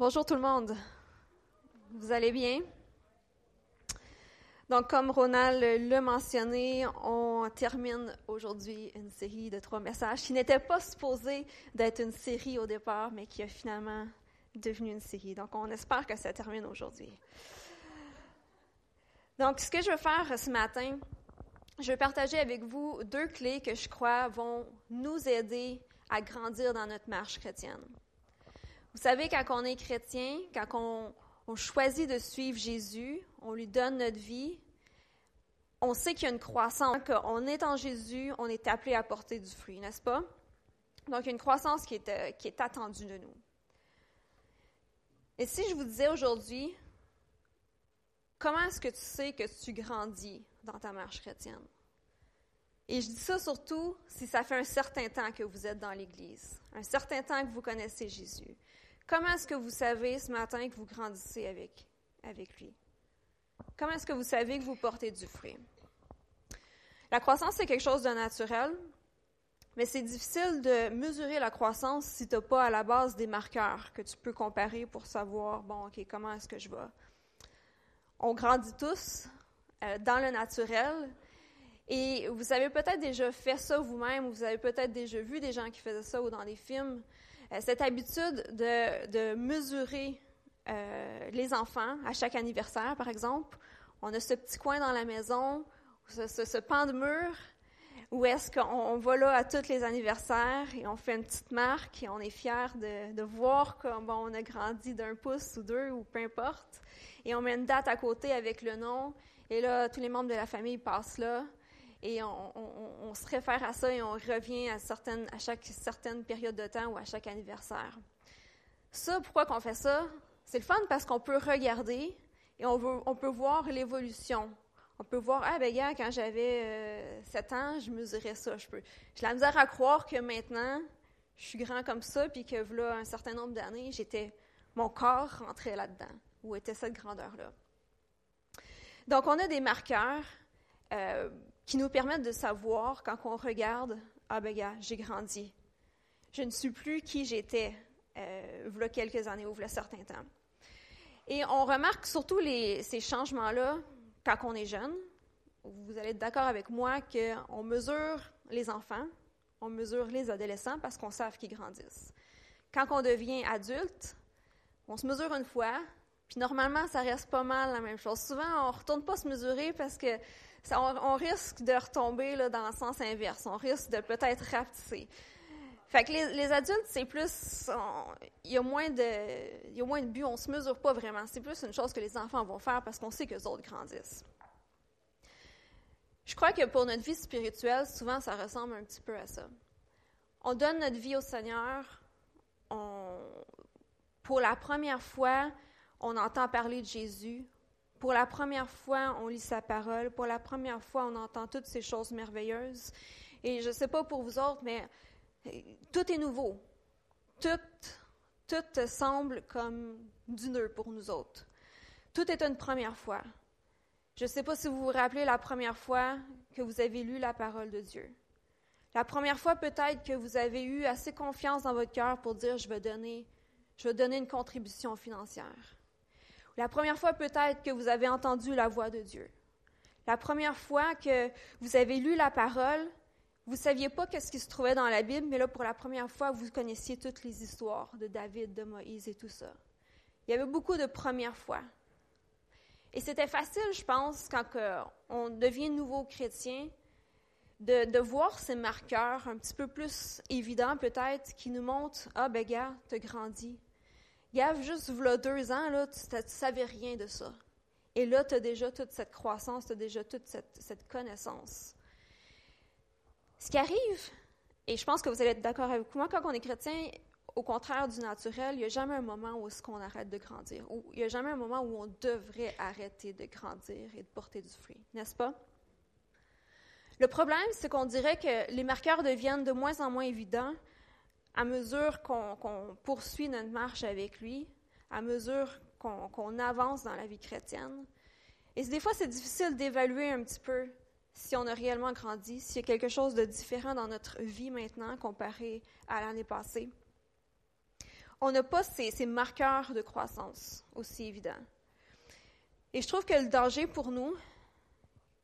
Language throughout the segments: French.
Bonjour tout le monde. Vous allez bien? Donc, comme Ronald l'a mentionné, on termine aujourd'hui une série de trois messages qui n'était pas supposée d'être une série au départ, mais qui a finalement devenu une série. Donc, on espère que ça termine aujourd'hui. Donc, ce que je veux faire ce matin, je vais partager avec vous deux clés que je crois vont nous aider à grandir dans notre marche chrétienne. Vous savez, quand on est chrétien, quand on, choisit de suivre Jésus, on lui donne notre vie, on sait qu'il y a une croissance. Quand on est en Jésus, on est appelé à porter du fruit, n'est-ce pas? Donc, il y a une croissance euh, qui est attendue de nous. Et si je vous disais aujourd'hui, comment est-ce que tu sais que tu grandis dans ta marche chrétienne? Et je dis ça surtout si ça fait un certain temps que vous êtes dans l'Église, un certain temps que vous connaissez Jésus. Comment est-ce que vous savez ce matin que vous grandissez avec, avec lui? Comment est-ce que vous savez que vous portez du fruit? La croissance, c'est quelque chose de naturel, mais c'est difficile de mesurer la croissance si tu n'as pas à la base des marqueurs que tu peux comparer pour savoir, bon, OK, comment est-ce que je vais? On grandit tous euh, dans le naturel. Et vous avez peut-être déjà fait ça vous-même, ou vous avez peut-être déjà vu des gens qui faisaient ça ou dans des films. Euh, cette habitude de, mesurer euh, les enfants à chaque anniversaire, par exemple. On a ce petit coin dans la maison, ce, pan de mur, où est-ce qu'on va là à tous les anniversaires et on fait une petite marque et on est fier de, voir comment on a grandi d'un pouce ou deux ou peu importe. Et on met une date à côté avec le nom. Et là, tous les membres de la famille passent là et on, se réfère à ça et on revient à, certaines, à chaque certaine période de temps ou à chaque anniversaire. Ça, pourquoi qu'on fait ça? C'est le fun parce qu'on peut regarder et on, peut voir l'évolution. On peut voir, ah ben gars, quand j'avais 7 euh, ans, je mesurais ça. Je peux. J'ai la misère à croire que maintenant, je suis grand comme ça, puis que là, un certain nombre d'années, j'étais, mon corps rentrait là-dedans. Où était cette grandeur-là? Donc, on a des marqueurs. Euh, qui nous permettent de savoir quand on regarde, ah ben gars, j'ai grandi. Je ne suis plus qui j'étais euh, il quelques années ou il y temps. Et on remarque surtout ces changements-là quand on est jeune. Vous allez être d'accord avec moi qu'on mesure les enfants, on mesure les adolescents parce qu'on sait qu'ils grandissent. Quand on devient adulte, on se mesure une fois, puis normalement, ça reste pas mal la même chose. Souvent, on ne retourne pas se mesurer parce que on, risque de retomber dans le sens inverse. On risque de peut-être rapetisser. Fait que les, adultes, c'est plus, il y a moins de, il y a moins de but, on se mesure pas vraiment. C'est plus une chose que les enfants vont faire parce qu'on sait que les autres grandissent. Je crois que pour notre vie spirituelle, souvent, ça ressemble un petit peu à ça. On donne notre vie au Seigneur. pour la première fois, on entend parler de Jésus. Pour la première fois, on lit sa parole. Pour la première fois, on entend toutes ces choses merveilleuses. Et je ne sais pas pour vous autres, mais euh, tout est nouveau. Tout, tout semble comme du nœud pour nous autres. Tout est une première fois. Je ne sais pas si vous vous rappelez la première fois que vous avez lu la parole de Dieu. La première fois peut-être que vous avez eu assez confiance dans votre cœur pour dire je vais donner, je vais donner une contribution financière. La première fois peut-être que vous avez entendu la voix de Dieu. La première fois que vous avez lu la parole, vous ne saviez pas ce qui se trouvait dans la Bible, mais là, pour la première fois, vous connaissiez toutes les histoires de David, de Moïse et tout ça. Il y avait beaucoup de premières fois. Et c'était facile, je pense, quand on devient nouveau chrétien, de, de, voir ces marqueurs un petit peu plus évidents, peut-être, qui nous montrent Ah, ben, gars, tu as grandi, Gave, juste voilà deux ans, là, tu ne savais rien de ça. Et là, tu as déjà toute cette croissance, tu as déjà toute cette, connaissance. Ce qui arrive, et je pense que vous allez être d'accord avec moi, quand on est chrétien, au contraire du naturel, il n'y a jamais un moment où est-ce qu'on arrête de grandir. Ou il n'y a jamais un moment où on devrait arrêter de grandir et de porter du fruit, n'est-ce pas? Le problème, c'est qu'on dirait que les marqueurs deviennent de moins en moins évidents à mesure qu'on poursuit notre marche avec lui, à mesure qu'on avance dans la vie chrétienne. Et des fois, c'est difficile d'évaluer un petit peu si on a réellement grandi, s'il y a quelque chose de différent dans notre vie maintenant comparé à l'année passée. on n'a pas ces, ces, marqueurs de croissance aussi évidents. Et je trouve que le danger pour nous,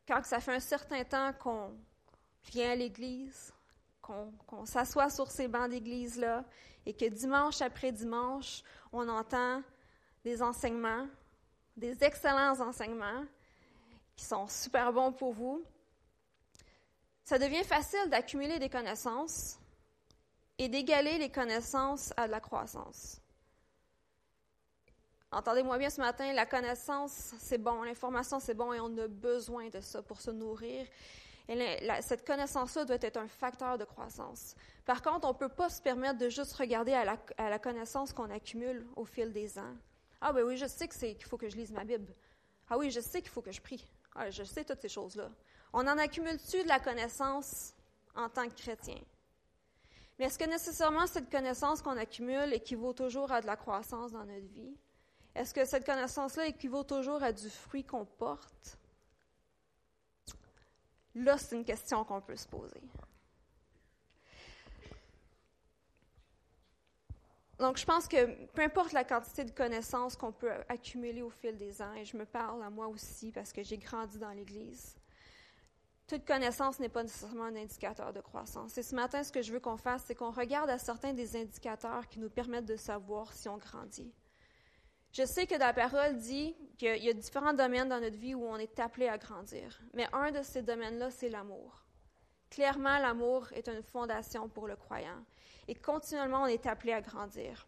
quand ça fait un certain temps qu'on vient à l'Église, qu'on s'assoit sur ces bancs d'église-là et que dimanche après dimanche, on entend des enseignements, des excellents enseignements qui sont super bons pour vous, ça devient facile d'accumuler des connaissances et d'égaler les connaissances à de la croissance. Entendez-moi bien ce matin, la connaissance, c'est bon, l'information, c'est bon et on a besoin de ça pour se nourrir. Et cette connaissance-là doit être un facteur de croissance. Par contre, on ne peut pas se permettre de juste regarder à la, connaissance qu'on accumule au fil des ans. Ah ben oui, je sais qu'il faut que je lise ma Bible. Ah oui, je sais qu'il faut que je prie. Ah, je sais toutes ces choses-là. On en accumule-tu de la connaissance en tant que chrétien? Mais est-ce que nécessairement cette connaissance qu'on accumule équivaut toujours à de la croissance dans notre vie? Est-ce que cette connaissance-là équivaut toujours à du fruit qu'on porte? Là, c'est une question qu'on peut se poser. Donc, je pense que peu importe la quantité de connaissances qu'on peut accumuler au fil des ans, et je me parle à moi aussi parce que j'ai grandi dans l'Église, toute connaissance n'est pas nécessairement un indicateur de croissance. Et ce matin, ce que je veux qu'on fasse, c'est qu'on regarde à certains des indicateurs qui nous permettent de savoir si on grandit. Je sais que la parole dit qu'il y a différents domaines dans notre vie où on est appelé à grandir. Mais un de ces domaines-là, c'est l'amour. Clairement, l'amour est une fondation pour le croyant et continuellement on est appelé à grandir.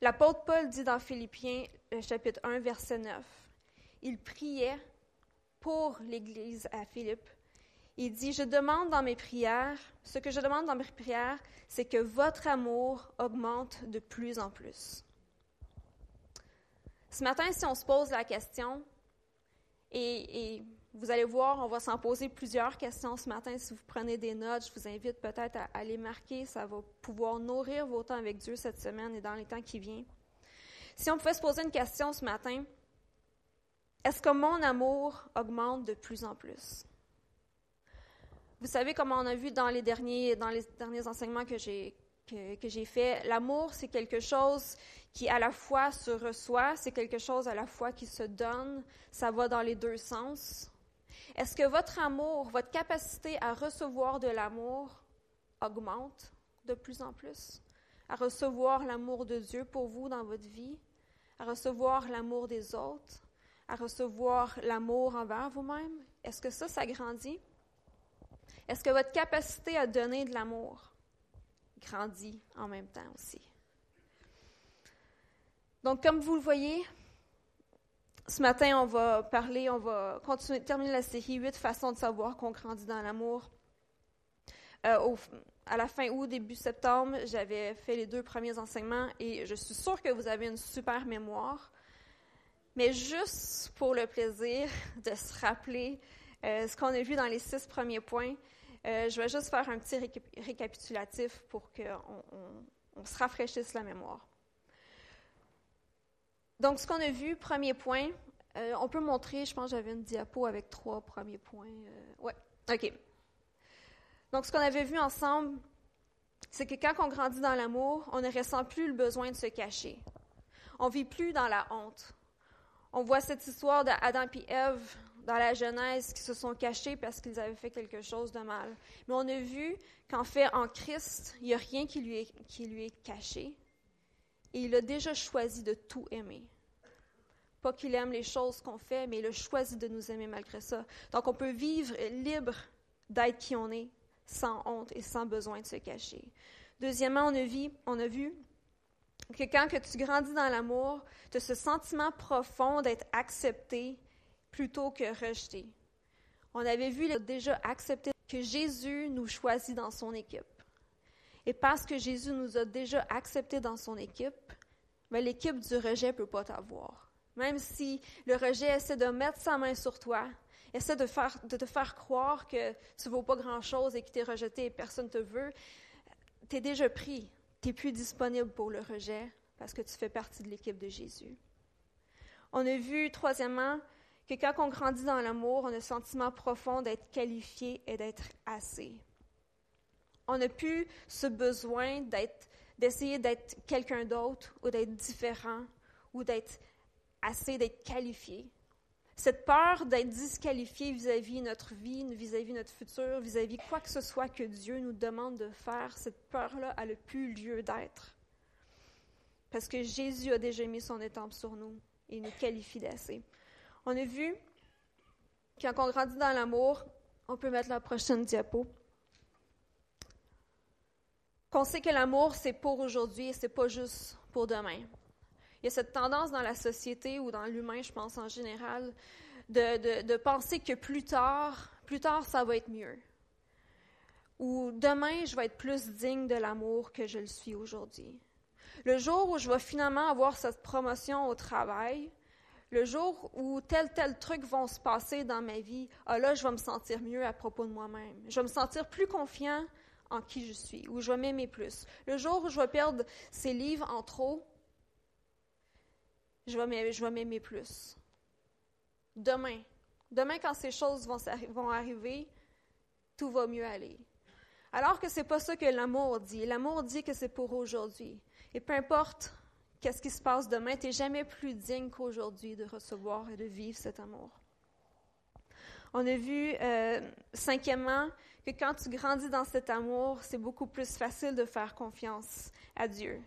L'apôtre Paul dit dans Philippiens chapitre 1 verset 9, il priait pour l'Église à Philippe. Il dit, je demande dans mes prières, ce que je demande dans mes prières, c'est que votre amour augmente de plus en plus. Ce matin, si on se pose la question, et, vous allez voir, on va s'en poser plusieurs questions ce matin. Si vous prenez des notes, je vous invite peut-être à, les marquer. Ça va pouvoir nourrir vos temps avec Dieu cette semaine et dans les temps qui viennent. Si on pouvait se poser une question ce matin, est-ce que mon amour augmente de plus en plus? Vous savez, comme on a vu dans les derniers, dans les derniers enseignements que j'ai que, j'ai faits, l'amour, c'est quelque chose qui à la fois se reçoit, c'est quelque chose à la fois qui se donne, ça va dans les deux sens. Est-ce que votre amour, votre capacité à recevoir de l'amour augmente de plus en plus? À recevoir l'amour de Dieu pour vous dans votre vie? À recevoir l'amour des autres? À recevoir l'amour envers vous-même? Est-ce que ça, ça grandit? Est-ce que votre capacité à donner de l'amour grandit en même temps aussi? Donc, comme vous le voyez, ce matin, on va parler, on va continuer, terminer la série 8 façons de savoir qu'on grandit dans l'amour. Euh, à la fin août, début septembre, j'avais fait les deux premiers enseignements et je suis sûre que vous avez une super mémoire. Mais juste pour le plaisir de se rappeler euh, ce qu'on a vu dans les six premiers points, euh, je vais juste faire un petit récapitulatif pour qu'on on se rafraîchisse la mémoire. Donc, ce qu'on a vu, premier point, euh, on peut montrer, je pense que j'avais une diapo avec trois premiers points. Euh, oui, OK. Donc, ce qu'on avait vu ensemble, c'est que quand on grandit dans l'amour, on ne ressent plus le besoin de se cacher. On vit plus dans la honte. On voit cette histoire d'Adam et Ève dans la Genèse qui se sont cachés parce qu'ils avaient fait quelque chose de mal. Mais on a vu qu'en fait, en Christ, il n'y a rien qui lui, est, qui lui est caché. Et il a déjà choisi de tout aimer. Pas qu'il aime les choses qu'on fait, mais il a choisi de nous aimer malgré ça. Donc on peut vivre libre d'être qui on est, sans honte et sans besoin de se cacher. Deuxièmement, on a vu, que quand que tu grandis dans l'amour, tu as ce sentiment profond d'être accepté plutôt que rejeté. On avait vu déjà accepté que Jésus nous choisit dans son équipe. Et parce que Jésus nous a déjà acceptés dans son équipe, ben, l'équipe du rejet ne peut pas t'avoir. Même si le rejet essaie de mettre sa main sur toi, essaie de, de te faire croire que tu ne vaux pas grand-chose et que tu es rejeté et personne ne te veut, tu es déjà pris. Tu n'es plus disponible pour le rejet parce que tu fais partie de l'équipe de Jésus. On a vu, troisièmement, que quand on grandit dans l'amour, on a le sentiment profond d'être qualifié et d'être assez. On n'a plus ce besoin d'essayer d'être quelqu'un d'autre ou d'être différent ou d'être assez d'être qualifié. Cette peur d'être disqualifié vis-à-vis notre vie, vis-à-vis notre futur, vis-à-vis quoi que ce soit que Dieu nous demande de faire, cette peur-là, elle n'a plus lieu d'être. Parce que Jésus a déjà mis son étampe sur nous et nous qualifie d'assez. On a vu, quand on grandit dans l'amour, on peut mettre la prochaine diapo, qu'on sait que l'amour, c'est pour aujourd'hui et c'est pas juste pour demain. Il y a cette tendance dans la société ou dans l'humain, je pense en général, de, de, penser que plus tard, plus tard, ça va être mieux. Ou demain, je vais être plus digne de l'amour que je le suis aujourd'hui. Le jour où je vais finalement avoir cette promotion au travail, le jour où tel, tel truc vont se passer dans ma vie, ah là, je vais me sentir mieux à propos de moi-même. Je vais me sentir plus confiant en qui je suis, ou je vais m'aimer plus. Le jour où je vais perdre ces livres en trop, je vais m'aimer plus. Demain, demain quand ces choses vont, vont arriver, tout va mieux aller. Alors que ce n'est pas ça que l'amour dit. L'amour dit que c'est pour aujourd'hui. Et peu importe qu'est-ce qui se passe demain, tu n'es jamais plus digne qu'aujourd'hui de recevoir et de vivre cet amour. On a vu, euh, cinquièmement, que quand tu grandis dans cet amour, c'est beaucoup plus facile de faire confiance à Dieu.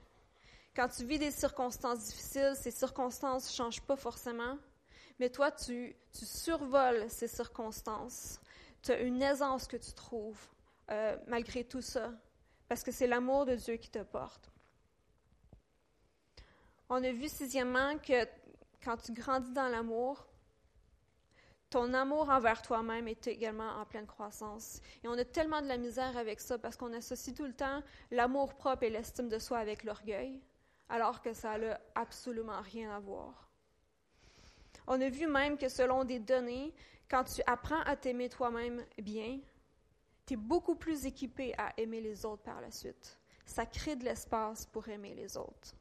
Quand tu vis des circonstances difficiles, ces circonstances ne changent pas forcément, mais toi, tu, survoles ces circonstances. Tu as une aisance que tu trouves euh, malgré tout ça, parce que c'est l'amour de Dieu qui te porte. On a vu sixièmement que quand tu grandis dans l'amour, ton amour envers toi-même est également en pleine croissance. Et on a tellement de la misère avec ça parce qu'on associe tout le temps l'amour propre et l'estime de soi avec l'orgueil, alors que ça n'a absolument rien à voir. On a vu même que selon des données, quand tu apprends à t'aimer toi-même bien, tu es beaucoup plus équipé à aimer les autres par la suite. Ça crée de l'espace pour aimer les autres.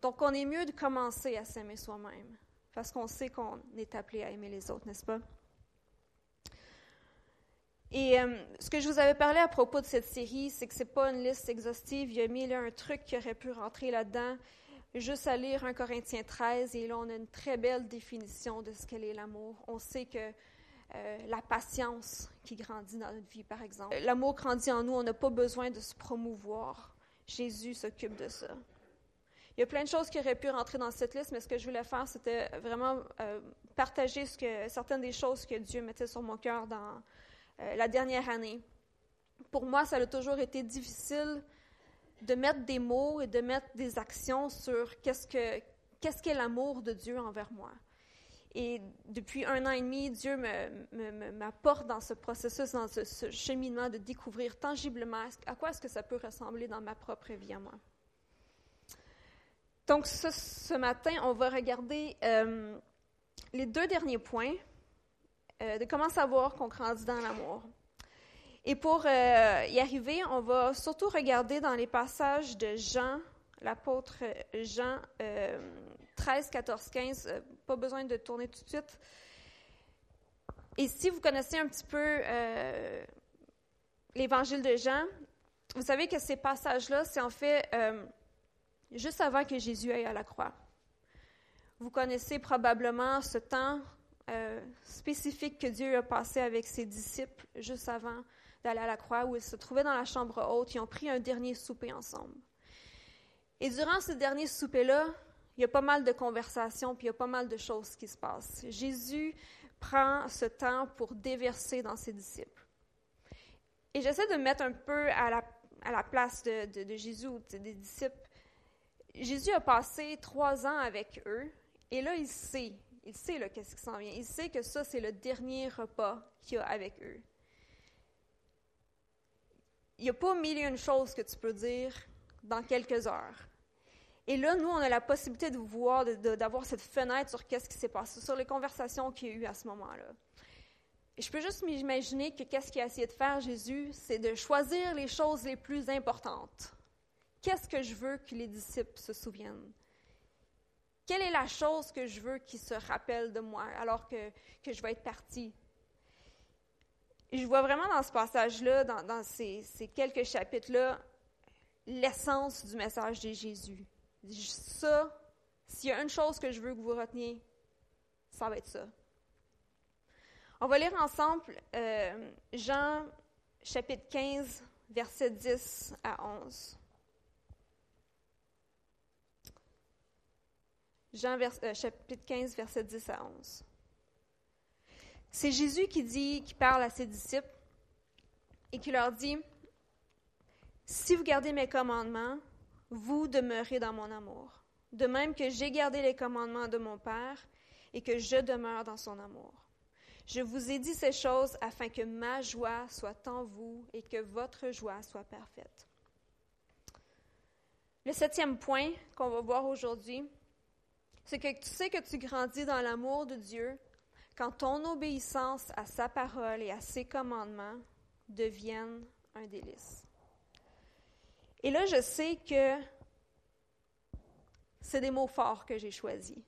Donc, on est mieux de commencer à s'aimer soi-même, parce qu'on sait qu'on est appelé à aimer les autres, n'est-ce pas? Et euh, ce que je vous avais parlé à propos de cette série, c'est que ce n'est pas une liste exhaustive. Il y a mis un truc qui aurait pu rentrer là-dedans. Juste à lire 1 Corinthiens 13, et là, on a une très belle définition de ce qu'est l'amour. On sait que euh, la patience qui grandit dans notre vie, par exemple. L'amour grandit en nous, on n'a pas besoin de se promouvoir. Jésus s'occupe de ça. Il y a plein de choses qui auraient pu rentrer dans cette liste, mais ce que je voulais faire, c'était vraiment euh, partager certaines des choses que Dieu mettait sur mon cœur dans euh, la dernière année. Pour moi, ça a toujours été difficile de mettre des mots et de mettre des actions sur qu'est-ce que qu'est l'amour de Dieu envers moi. Et depuis un an et demi, Dieu m'apporte dans ce processus, dans ce, ce, cheminement de découvrir tangiblement à quoi est-ce que ça peut ressembler dans ma propre vie à moi. Donc, ce, matin, on va regarder euh, les deux derniers points euh, de comment savoir qu'on grandit dans l'amour. Et pour euh, y arriver, on va surtout regarder dans les passages de Jean, l'apôtre Jean 13, 14, 15. pas besoin de tourner tout de suite. Et si vous connaissez un petit peu l'évangile de Jean, vous savez que ces passages-là, c'est en fait juste avant que Jésus aille à la croix. Vous connaissez probablement ce temps euh, spécifique que Dieu a passé avec ses disciples juste avant d'aller à la croix, où ils se trouvaient dans la chambre haute, ils ont pris un dernier souper ensemble. Et durant ce dernier souper-là, il y a pas mal de conversations, puis il y a pas mal de choses qui se passent. Jésus prend ce temps pour déverser dans ses disciples. Et j'essaie de me mettre un peu à la, place de, de, Jésus, des disciples. Jésus a passé trois ans avec eux et là, il sait, il sait qu'est-ce qui s'en vient. Il sait que ça, c'est le dernier repas qu'il a avec eux. Il n'y a pas mille et choses que tu peux dire dans quelques heures. Et là, nous, on a la possibilité de voir, d'avoir cette fenêtre sur qu'est-ce qui s'est passé, sur les conversations qu'il y a eu à ce moment-là. Et je peux juste m'imaginer que qu'est-ce qu'il a essayé de faire, Jésus, c'est de choisir les choses les plus importantes. Qu'est-ce que je veux que les disciples se souviennent? Quelle est la chose que je veux qu'ils se rappellent de moi alors que, que je vais être partie? Et je vois vraiment dans ce passage-là, dans, ces, quelques chapitres-là, l'essence du message de Jésus. Ça, s'il y a une chose que je veux que vous reteniez, ça va être ça. On va lire ensemble euh, Jean chapitre 15, versets 10 à 11. Jean euh, chapitre 15, versets 10 à 11. C'est Jésus qui dit, qui parle à ses disciples et qui leur dit, Si vous gardez mes commandements, vous demeurez dans mon amour, de même que j'ai gardé les commandements de mon Père et que je demeure dans son amour. Je vous ai dit ces choses afin que ma joie soit en vous et que votre joie soit parfaite. Le septième point qu'on va voir aujourd'hui, c'est que tu sais que tu grandis dans l'amour de Dieu quand ton obéissance à sa parole et à ses commandements deviennent un délice. Et là, je sais que c'est des mots forts que j'ai choisis.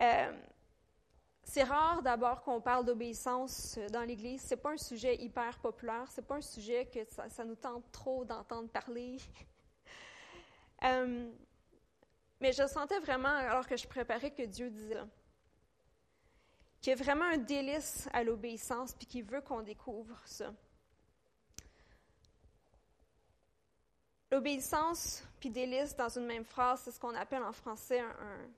Euh, c'est rare d'abord qu'on parle d'obéissance dans l'Église. Ce n'est pas un sujet hyper populaire. Ce n'est pas un sujet que ça, nous tente trop d'entendre parler. Euh, mais je sentais vraiment, alors que je préparais, que Dieu disait qu'il y a vraiment un délice à l'obéissance, puis qu'il veut qu'on découvre ça. L'obéissance puis délice dans une même phrase, c'est ce qu'on appelle en français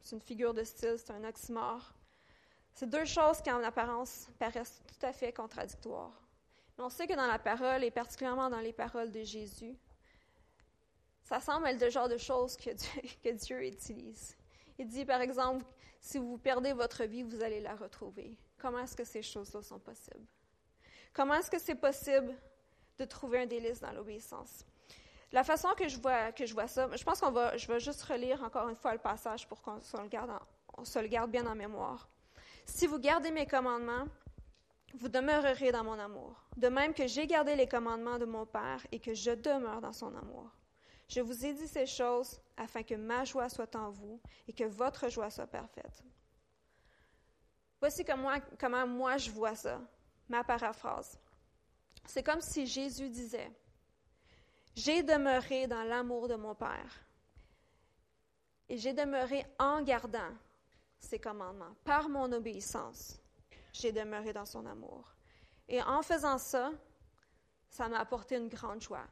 c'est une figure de style, c'est un oxymore. C'est deux choses qui en apparence paraissent tout à fait contradictoires. Mais on sait que dans la parole, et particulièrement dans les paroles de Jésus, ça semble être le genre de choses que Dieu, utilise. Il dit, par exemple, si vous perdez votre vie, vous allez la retrouver. Comment est-ce que ces choses-là sont possibles? Comment est-ce que c'est possible de trouver un délice dans l'obéissance? La façon que je vois, que je vois ça, je pense qu'on va, je vais juste relire encore une fois le passage pour qu'on le garde, on se le garde bien en mémoire. Si vous gardez mes commandements, vous demeurerez dans mon amour, de même que j'ai gardé les commandements de mon Père et que je demeure dans son amour. Je vous ai dit ces choses afin que ma joie soit en vous et que votre joie soit parfaite. Voici comment moi je vois ça, ma paraphrase. C'est comme si Jésus disait, j'ai demeuré dans l'amour de mon Père et j'ai demeuré en gardant ses commandements. Par mon obéissance, j'ai demeuré dans son amour. Et en faisant ça, ça m'a apporté une grande joie.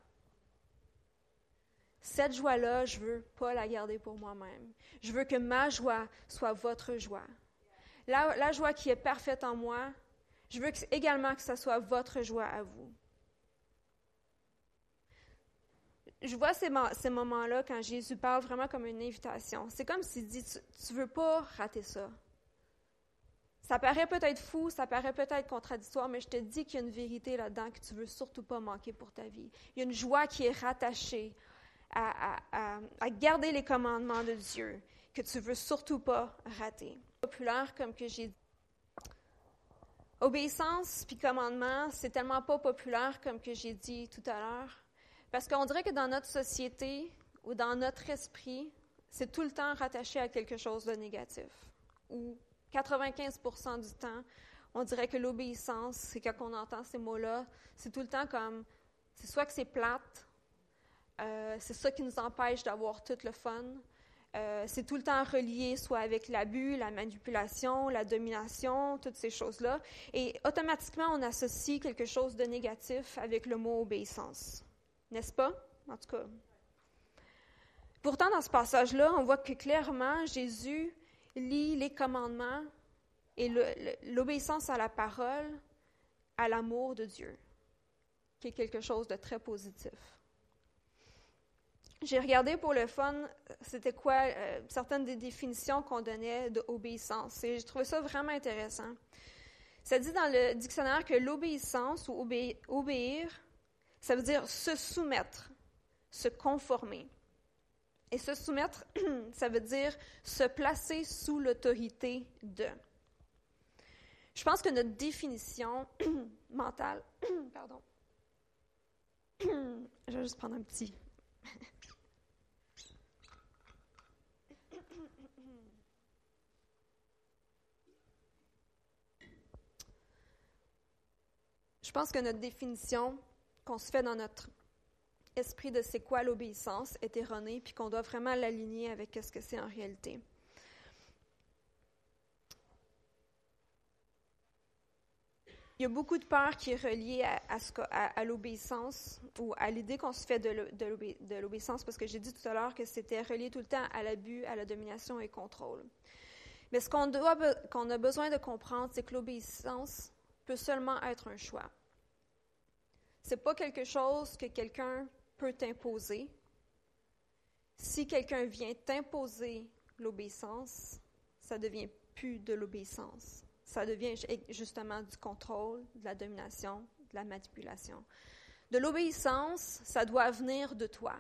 Cette joie-là, je ne veux pas la garder pour moi-même. Je veux que ma joie soit votre joie. La, joie qui est parfaite en moi, je veux également que ce soit votre joie à vous. Je vois ces, ces moments-là quand Jésus parle vraiment comme une invitation. C'est comme s'il dit, tu ne veux pas rater ça. Ça paraît peut-être fou, ça paraît peut-être contradictoire, mais je te dis qu'il y a une vérité là-dedans que tu ne veux surtout pas manquer pour ta vie. Il y a une joie qui est rattachée à, garder les commandements de Dieu que tu veux surtout pas rater. Populaire, comme que j'ai dit. Obéissance puis commandement, c'est tellement pas populaire comme que j'ai dit tout à l'heure, parce qu'on dirait que dans notre société ou dans notre esprit, c'est tout le temps rattaché à quelque chose de négatif. Ou 95% du temps, on dirait que l'obéissance, c'est quand on entend ces mots-là, c'est tout le temps comme, c'est soit que c'est plate, euh, c'est ça qui nous empêche d'avoir tout le fun. Euh, c'est tout le temps relié soit avec l'abus, la manipulation, la domination, toutes ces choses-là. Et automatiquement, on associe quelque chose de négatif avec le mot obéissance. N'est-ce pas? En tout cas. Pourtant, dans ce passage-là, on voit que clairement, Jésus lie les commandements et l'obéissance à la parole à l'amour de Dieu, qui est quelque chose de très positif. J'ai regardé pour le fun, c'était quoi euh, certaines des définitions qu'on donnait d'obéissance. Et j'ai trouvé ça vraiment intéressant. Ça dit dans le dictionnaire que l'obéissance ou obéir, ça veut dire se soumettre, se conformer. Et se soumettre, ça veut dire se placer sous l'autorité de. Je pense que notre définition mentale, pardon, je vais juste prendre un petit. Je pense que notre définition qu'on se fait dans notre esprit de c'est quoi l'obéissance est erroné, puis qu'on doit vraiment l'aligner avec ce que c'est en réalité. Il y a beaucoup de peur qui est reliée à, l'obéissance ou à l'idée qu'on se fait de l'obéissance, parce que j'ai dit tout à l'heure que c'était relié tout le temps à l'abus, à la domination et contrôle. Mais ce qu'on a besoin de comprendre, c'est que l'obéissance peut seulement être un choix. C'est pas quelque chose que quelqu'un peut t'imposer. Si quelqu'un vient t'imposer l'obéissance, ça devient plus de l'obéissance. Ça devient justement du contrôle, de la domination, de la manipulation. De l'obéissance, ça doit venir de toi.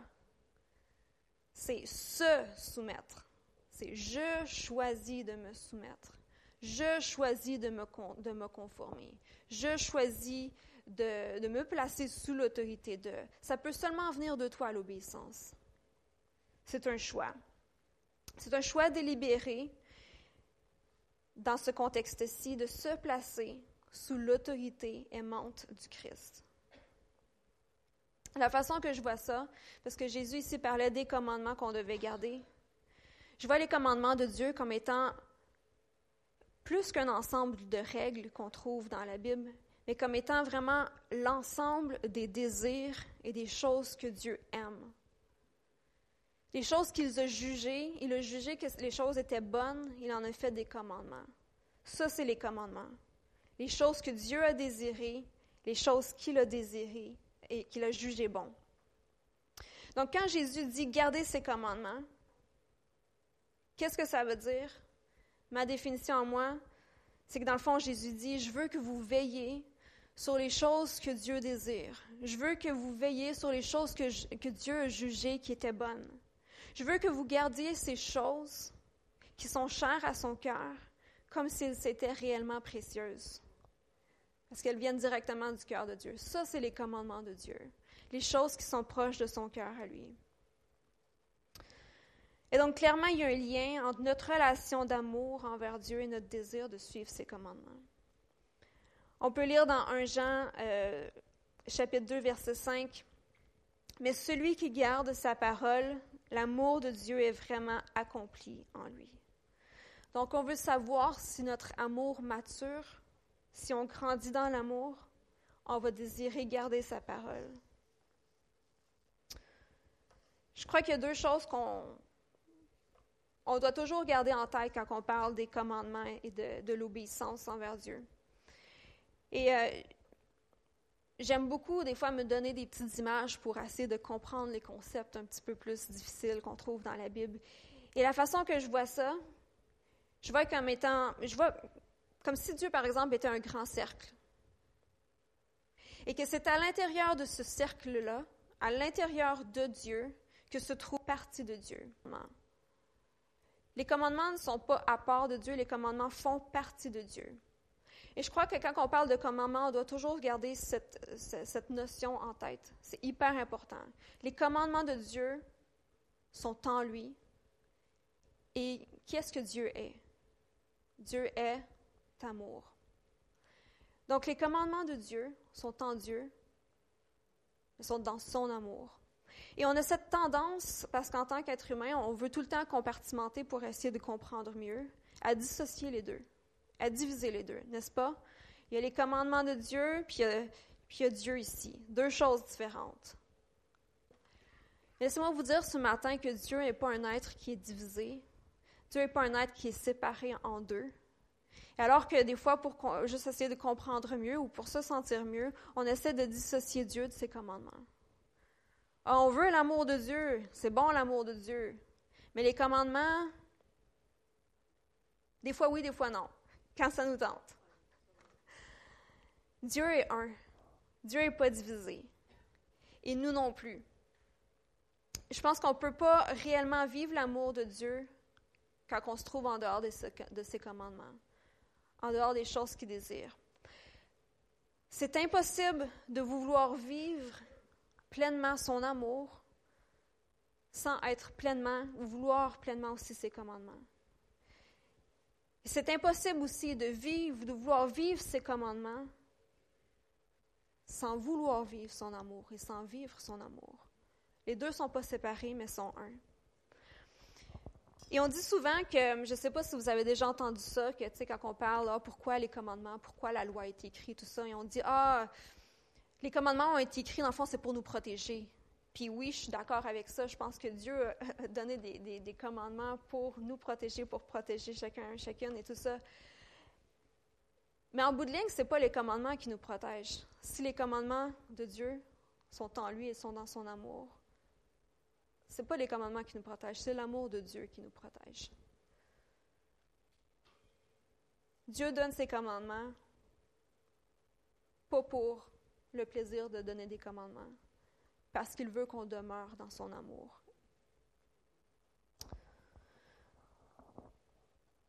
C'est se soumettre. C'est je choisis de me soumettre. Je choisis de me, de me conformer. Je choisis de, me placer sous l'autorité de. Ça peut seulement venir de toi, l'obéissance. C'est un choix. C'est un choix délibéré dans ce contexte-ci, de se placer sous l'autorité aimante du Christ. La façon que je vois ça, parce que Jésus ici parlait des commandements qu'on devait garder, je vois les commandements de Dieu comme étant plus qu'un ensemble de règles qu'on trouve dans la Bible, mais comme étant vraiment l'ensemble des désirs et des choses que Dieu aime. Les choses qu'il a jugées, il a jugé que les choses étaient bonnes, il en a fait des commandements. Ça, c'est les commandements. Les choses que Dieu a désirées, les choses qu'il a désirées et qu'il a jugées bon. Donc, quand Jésus dit garder ses commandements, qu'est-ce que ça veut dire? Ma définition en moi, c'est que dans le fond, Jésus dit, je veux que vous veillez sur les choses que Dieu désire. Je veux que vous veillez sur les choses que, Dieu a jugées qui étaient bonnes. Je veux que vous gardiez ces choses qui sont chères à son cœur comme si étaient réellement précieuses. Parce qu'elles viennent directement du cœur de Dieu. Ça, c'est les commandements de Dieu. Les choses qui sont proches de son cœur à lui. Et donc, clairement, il y a un lien entre notre relation d'amour envers Dieu et notre désir de suivre ses commandements. On peut lire dans 1 Jean, euh, chapitre 2, verset 5, Mais celui qui garde sa parole l'amour de Dieu est vraiment accompli en lui. Donc, on veut savoir si notre amour mature, si on grandit dans l'amour, on va désirer garder sa parole. Je crois qu'il y a deux choses qu'on on doit toujours garder en tête quand on parle des commandements et de, l'obéissance envers Dieu. Et euh, J'aime beaucoup, des fois, me donner des petites images pour essayer de comprendre les concepts un petit peu plus difficiles qu'on trouve dans la Bible. Et la façon que je vois ça, je vois comme étant, je vois comme si Dieu, par exemple, était un grand cercle. Et que c'est à l'intérieur de ce cercle-là, à l'intérieur de Dieu, que se trouve partie de Dieu. Les commandements ne sont pas à part de Dieu, les commandements font partie de Dieu. Et je crois que quand on parle de commandements, on doit toujours garder cette, notion en tête. C'est hyper important. Les commandements de Dieu sont en lui. Et qu'est-ce que Dieu est? Dieu est amour. Donc les commandements de Dieu sont en Dieu, sont dans son amour. Et on a cette tendance, parce qu'en tant qu'être humain, on veut tout le temps compartimenter pour essayer de comprendre mieux, à dissocier les deux à diviser les deux, n'est-ce pas? Il y a les commandements de Dieu, puis il y a, Dieu ici. Deux choses différentes. Laissez-moi vous dire ce matin que Dieu n'est pas un être qui est divisé. Dieu n'est pas un être qui est séparé en deux. Et alors que des fois, pour juste essayer de comprendre mieux ou pour se sentir mieux, on essaie de dissocier Dieu de ses commandements. Ah, on veut l'amour de Dieu, c'est bon l'amour de Dieu. Mais les commandements, des fois oui, des fois non quand ça nous tente. Dieu est un. Dieu n'est pas divisé. Et nous non plus. Je pense qu'on ne peut pas réellement vivre l'amour de Dieu quand on se trouve en dehors de, ses commandements, en dehors des choses qu'il désire. C'est impossible de vouloir vivre pleinement son amour sans être pleinement, ou vouloir pleinement aussi ses commandements. C'est impossible aussi de vivre, de vouloir vivre ses commandements sans vouloir vivre son amour et sans vivre son amour. Les deux ne sont pas séparés, mais sont un. Et on dit souvent que, je ne sais pas si vous avez déjà entendu ça, que, quand on parle, ah, pourquoi les commandements, pourquoi la loi a été écrite, tout ça, et on dit, ah, les commandements ont été écrits, dans le fond, c'est pour nous protéger. Puis oui, je suis d'accord avec ça. Je pense que Dieu a donné des, des, commandements pour nous protéger, pour protéger chacun, chacune et tout ça. Mais en bout de ligne, ce n'est pas les commandements qui nous protègent. Si les commandements de Dieu sont en lui et sont dans son amour, ce n'est pas les commandements qui nous protègent, c'est l'amour de Dieu qui nous protège. Dieu donne ses commandements, pas pour le plaisir de donner des commandements, parce qu'il veut qu'on demeure dans son amour.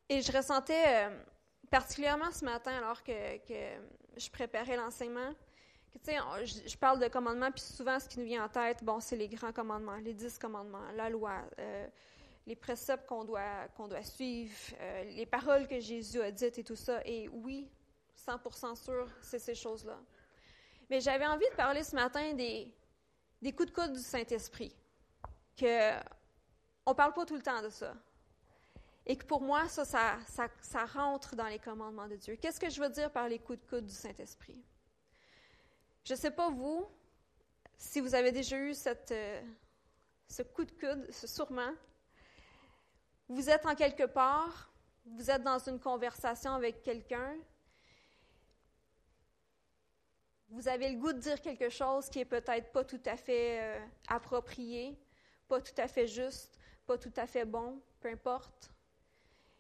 Et je ressentais euh, particulièrement ce matin, alors que, je préparais l'enseignement, que, tu sais, je, parle de commandements, puis souvent, ce qui nous vient en tête, bon, c'est les grands commandements, les dix commandements, la loi, euh, les préceptes qu'on doit, qu'on doit suivre, euh, les paroles que Jésus a dites et tout ça. Et oui, 100% sûr, c'est ces choses-là. Mais j'avais envie de parler ce matin des, des coups de coude du Saint-Esprit. Que on ne parle pas tout le temps de ça. Et que pour moi, ça rentre dans les commandements de Dieu. Qu'est-ce que je veux dire par les coups de coude du Saint-Esprit? Je ne sais pas vous, si vous avez déjà eu euh, ce coup de coude, sûrement. Vous êtes en quelque part, vous êtes dans une conversation avec quelqu'un, vous avez le goût de dire quelque chose qui est peut-être pas tout à fait euh, approprié, pas tout à fait juste, pas tout à fait bon, peu importe.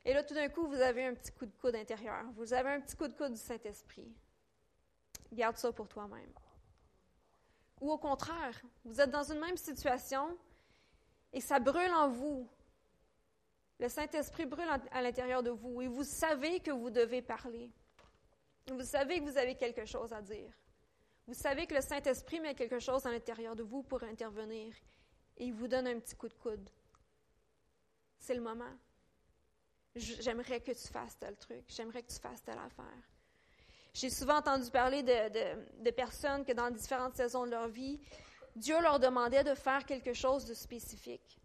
Et là, tout d'un coup, vous avez un petit coup de coude intérieur. Vous avez un petit coup de coude du Saint-Esprit. Garde ça pour toi-même. Ou au contraire, vous êtes dans une même situation et ça brûle en vous. Le Saint-Esprit brûle à l'intérieur de vous et vous savez que vous devez parler. Vous savez que vous avez quelque chose à dire. Vous savez que le Saint-Esprit met quelque chose à l'intérieur de vous pour intervenir et il vous donne un petit coup de coude. C'est le moment. J'aimerais que tu fasses tel truc, j'aimerais que tu fasses telle affaire. J'ai souvent entendu parler de, de, personnes que dans différentes saisons de leur vie, Dieu leur demandait de faire quelque chose de spécifique.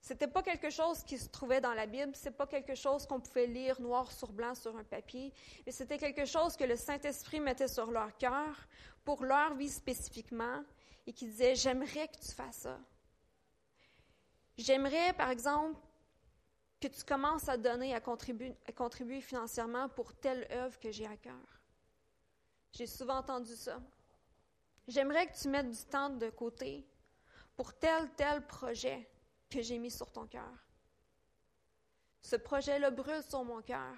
C'était pas quelque chose qui se trouvait dans la Bible, c'est pas quelque chose qu'on pouvait lire noir sur blanc sur un papier, mais c'était quelque chose que le Saint-Esprit mettait sur leur cœur pour leur vie spécifiquement et qui disait J'aimerais que tu fasses ça. J'aimerais, par exemple, que tu commences à donner, à contribuer, à contribuer financièrement pour telle œuvre que j'ai à cœur. J'ai souvent entendu ça. J'aimerais que tu mettes du temps de côté pour tel, tel projet que j'ai mis sur ton cœur. Ce projet-là brûle sur mon cœur.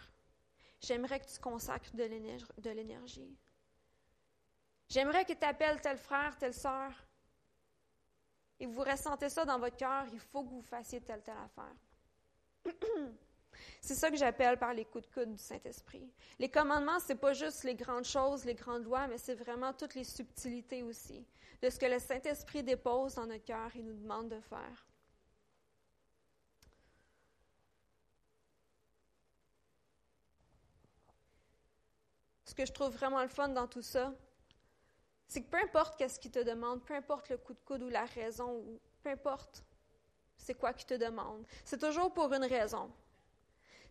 J'aimerais que tu consacres de l'énergie. J'aimerais que tu appelles tel frère, telle sœur. Et vous ressentez ça dans votre cœur, il faut que vous fassiez telle, telle affaire. C'est ça que j'appelle par les coups de coude du Saint-Esprit. Les commandements, ce n'est pas juste les grandes choses, les grandes lois, mais c'est vraiment toutes les subtilités aussi de ce que le Saint-Esprit dépose dans notre cœur et nous demande de faire. Ce que je trouve vraiment le fun dans tout ça, c'est que peu importe qu'est-ce qu'il te demande, peu importe le coup de coude ou la raison, ou peu importe c'est quoi qu'il te demande, c'est toujours pour une raison.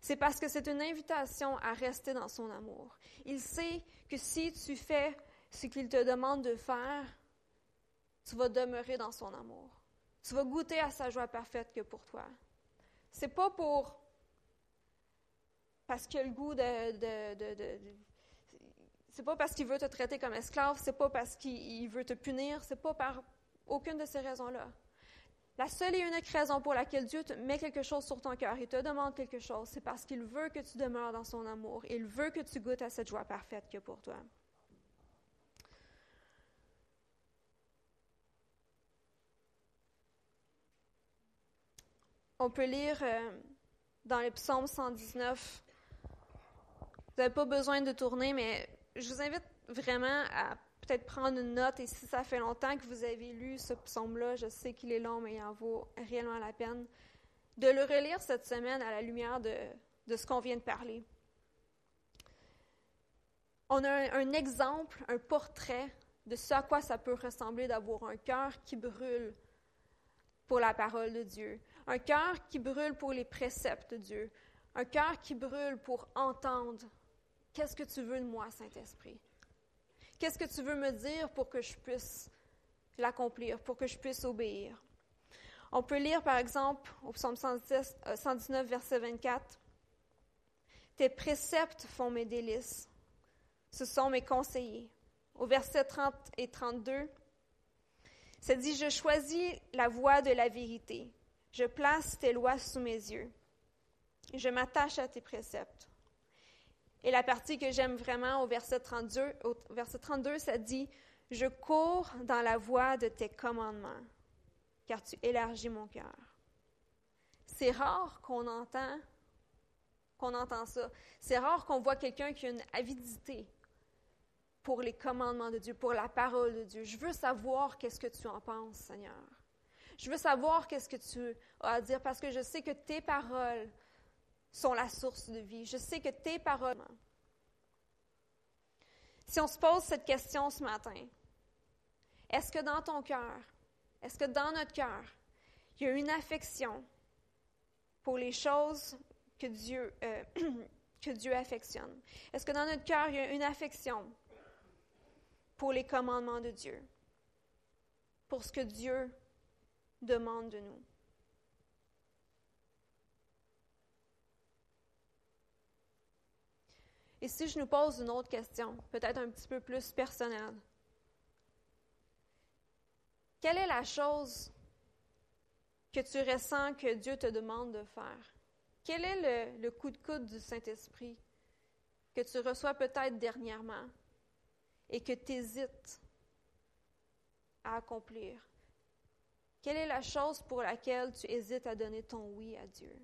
C'est parce que c'est une invitation à rester dans son amour. Il sait que si tu fais ce qu'il te demande de faire, tu vas demeurer dans son amour. Tu vas goûter à sa joie parfaite que pour toi. C'est pas pour parce qu'il a le goût de, de c'est pas parce qu'il veut te traiter comme esclave, c'est pas parce qu'il veut te punir, c'est pas par aucune de ces raisons-là. La seule et unique raison pour laquelle Dieu te met quelque chose sur ton cœur et te demande quelque chose, c'est parce qu'il veut que tu demeures dans son amour. Il veut que tu goûtes à cette joie parfaite qu'il a pour toi. On peut lire euh, dans le psaume 119. Vous n'avez pas besoin de tourner, mais je vous invite vraiment à peut-être prendre une note et si ça fait longtemps que vous avez lu ce psaume-là, je sais qu'il est long, mais il en vaut réellement la peine, de le relire cette semaine à la lumière de, ce qu'on vient de parler. On a un, un, exemple, un portrait de ce à quoi ça peut ressembler d'avoir un cœur qui brûle pour la parole de Dieu, un cœur qui brûle pour les préceptes de Dieu, un cœur qui brûle pour entendre qu'est-ce que tu veux de moi, Saint-Esprit? Qu'est-ce que tu veux me dire pour que je puisse l'accomplir, pour que je puisse obéir? On peut lire, par exemple, au psaume 119, euh, verset 24, Tes préceptes font mes délices. Ce sont mes conseillers. Au verset 30 et 32, c'est dit, Je choisis la voie de la vérité. Je place tes lois sous mes yeux. Je m'attache à tes préceptes. Et la partie que j'aime vraiment au verset 32, au verset 32, ça dit Je cours dans la voie de tes commandements, car tu élargis mon cœur. C'est rare qu'on entend qu'on entend ça. C'est rare qu'on voit quelqu'un qui a une avidité pour les commandements de Dieu, pour la parole de Dieu. Je veux savoir qu'est-ce que tu en penses, Seigneur. Je veux savoir qu'est-ce que tu as à dire parce que je sais que tes paroles sont la source de vie. Je sais que tes paroles. Si on se pose cette question ce matin, est-ce que dans ton cœur, est-ce que dans notre cœur, il y a une affection pour les choses que Dieu, euh, affectionne? Est-ce que dans notre cœur, il y a une affection pour les commandements de Dieu, pour ce que Dieu demande de nous? Et si je nous pose une autre question, peut-être un petit peu plus personnelle, quelle est la chose que tu ressens que Dieu te demande de faire? Quel est le, coup de coude du Saint-Esprit que tu reçois peut-être dernièrement et que tu hésites à accomplir? Quelle est la chose pour laquelle tu hésites à donner ton oui à Dieu?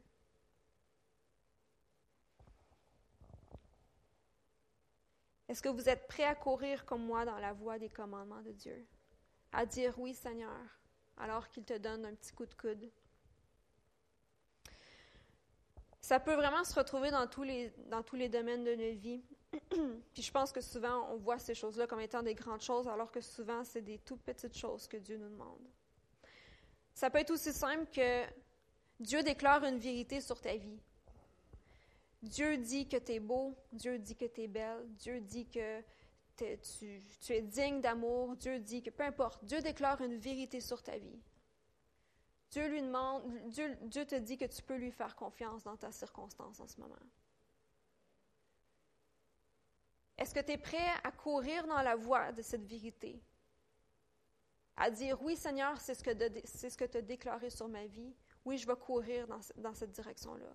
Est-ce que vous êtes prêt à courir comme moi dans la voie des commandements de Dieu? À dire oui, Seigneur, alors qu'il te donne un petit coup de coude. Ça peut vraiment se retrouver dans tous les, domaines de notre vie. Puis je pense que souvent, on voit ces choses-là comme étant des grandes choses, alors que souvent, c'est des toutes petites choses que Dieu nous demande. Ça peut être aussi simple que Dieu déclare une vérité sur ta vie. Dieu dit que tu es beau, Dieu dit que tu es belle, Dieu dit que tu, es digne d'amour, Dieu dit que peu importe, Dieu déclare une vérité sur ta vie. Dieu lui demande, Dieu, te dit que tu peux lui faire confiance dans ta circonstance en ce moment. Est-ce que tu es prêt à courir dans la voie de cette vérité? À dire, oui Seigneur, c'est ce que tu as déclaré sur ma vie. Oui, je vais courir dans cette direction-là.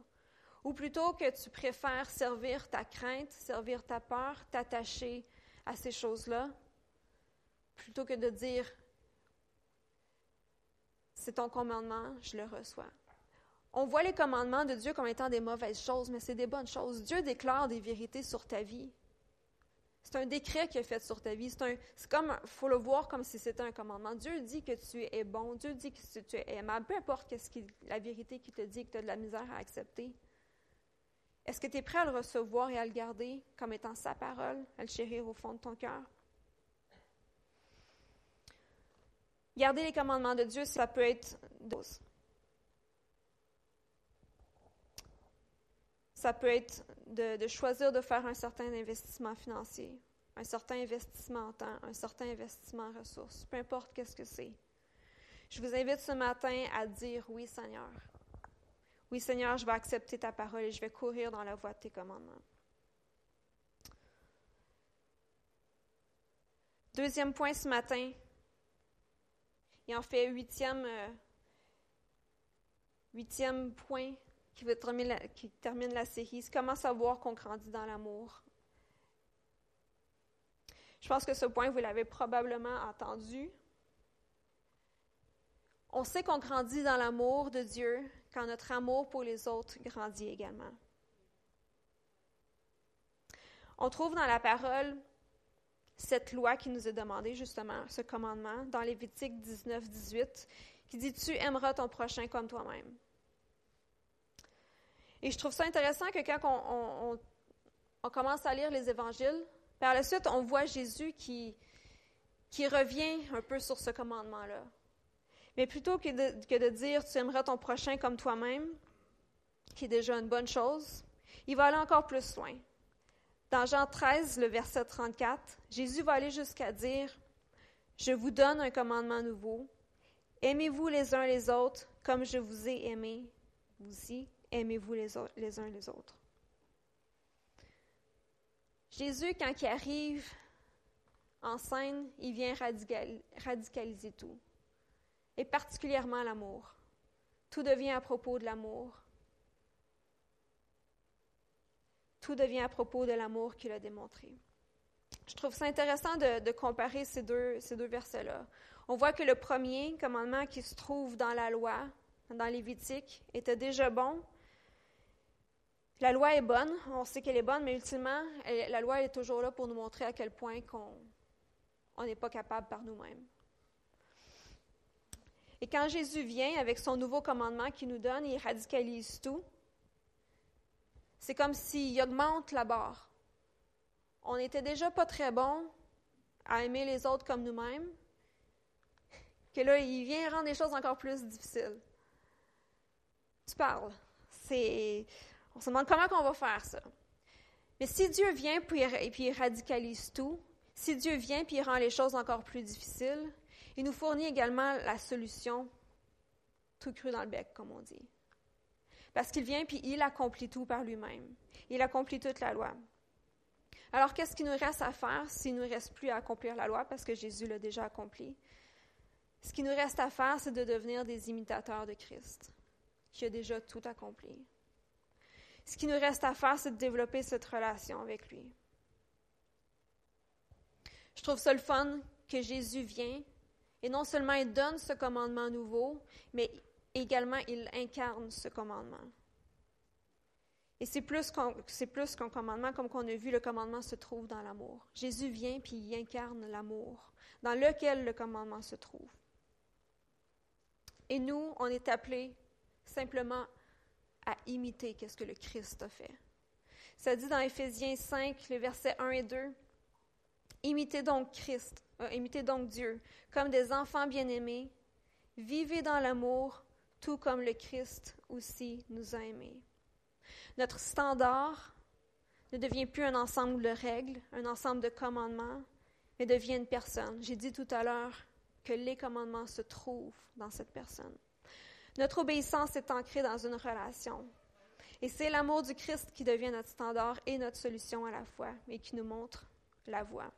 Ou plutôt que tu préfères servir ta crainte, servir ta peur, t'attacher à ces choses-là, plutôt que de dire c'est ton commandement, je le reçois. On voit les commandements de Dieu comme étant des mauvaises choses, mais c'est des bonnes choses. Dieu déclare des vérités sur ta vie. C'est un décret qu'il a fait sur ta vie. C'est comme, faut le voir comme si c'était un commandement. Dieu dit que tu es bon. Dieu dit que tu es aimable. Peu importe qu'est-ce la vérité qu'il te dit, que tu as de la misère à accepter. Est-ce que tu es prêt à le recevoir et à le garder comme étant sa parole, à le chérir au fond de ton cœur? Garder les commandements de Dieu, ça peut être Ça peut être de, de, choisir de faire un certain investissement financier, un certain investissement en temps, un certain investissement en ressources, peu importe qu'est-ce que c'est. Je vous invite ce matin à dire oui, Seigneur. Oui, Seigneur, je vais accepter ta parole et je vais courir dans la voie de tes commandements. Deuxième point ce matin, et en fait huitième, euh, huitième point qui, termine la série, c'est comment savoir qu'on grandit dans l'amour. Je pense que ce point, vous l'avez probablement entendu. On sait qu'on grandit dans l'amour de Dieu quand notre amour pour les autres grandit également. On trouve dans la parole cette loi qui nous est demandée, justement, ce commandement, dans Lévitique 19, 18, qui dit Tu aimeras ton prochain comme toi-même. Et je trouve ça intéressant que quand on, commence à lire les évangiles, par la suite, on voit Jésus qui, qui revient un peu sur ce commandement-là. Mais plutôt que de, dire tu aimeras ton prochain comme toi-même, qui est déjà une bonne chose, il va aller encore plus loin. Dans Jean 13, le verset 34, Jésus va aller jusqu'à dire, Je vous donne un commandement nouveau. Aimez-vous les uns les autres comme je vous ai aimé. Vous aussi, aimez-vous les uns les autres. Jésus, quand il arrive en scène, il vient radicaliser tout, et particulièrement l'amour. Tout devient à propos de l'amour. Tout devient à propos de l'amour qu'il a démontré. Je trouve ça intéressant de, comparer ces deux, versets-là. On voit que le premier commandement qui se trouve dans la loi, dans Lévitique, était déjà bon, la loi est bonne, on sait qu'elle est bonne, mais ultimement, la loi est toujours là pour nous montrer à quel point on n'est pas capable par nous-mêmes. Et quand Jésus vient avec son nouveau commandement qu'il nous donne, il radicalise tout. C'est comme s'il augmente la barre. On n'était déjà pas très bon à aimer les autres comme nous-mêmes, que là, il vient rendre les choses encore plus difficiles. Tu parles. On se demande comment on va faire ça. Mais si Dieu vient et puis il radicalise tout, si Dieu vient puis il rend les choses encore plus difficiles, il nous fournit également la solution tout cru dans le bec, comme on dit. Parce qu'il vient puis il accomplit tout par lui-même. Il accomplit toute la loi. Alors, qu'est-ce qu'il nous reste à faire s'il ne nous reste plus à accomplir la loi parce que Jésus l'a déjà accompli? Ce qui nous reste à faire, c'est de devenir des imitateurs de Christ, qui a déjà tout accompli. Ce qui nous reste à faire, c'est de développer cette relation avec lui. Je trouve ça le fun que Jésus vient et non seulement il donne ce commandement nouveau, mais également il incarne ce commandement. Et c'est plus qu'un commandement, comme qu'on a vu, le commandement se trouve dans l'amour. Jésus vient puis il incarne l'amour, dans lequel le commandement se trouve. Et nous, on est appelés simplement à imiter ce que le Christ a fait. Ça dit dans Éphésiens 5, les versets 1 et 2, Imitez donc Christ, euh, imitez donc Dieu, comme des enfants bien-aimés, vivez dans l'amour, tout comme le Christ aussi nous a aimés. Notre standard ne devient plus un ensemble de règles, un ensemble de commandements, mais devient une personne. J'ai dit tout à l'heure que les commandements se trouvent dans cette personne. Notre obéissance est ancrée dans une relation. Et c'est l'amour du Christ qui devient notre standard et notre solution à la fois, et qui nous montre la voie.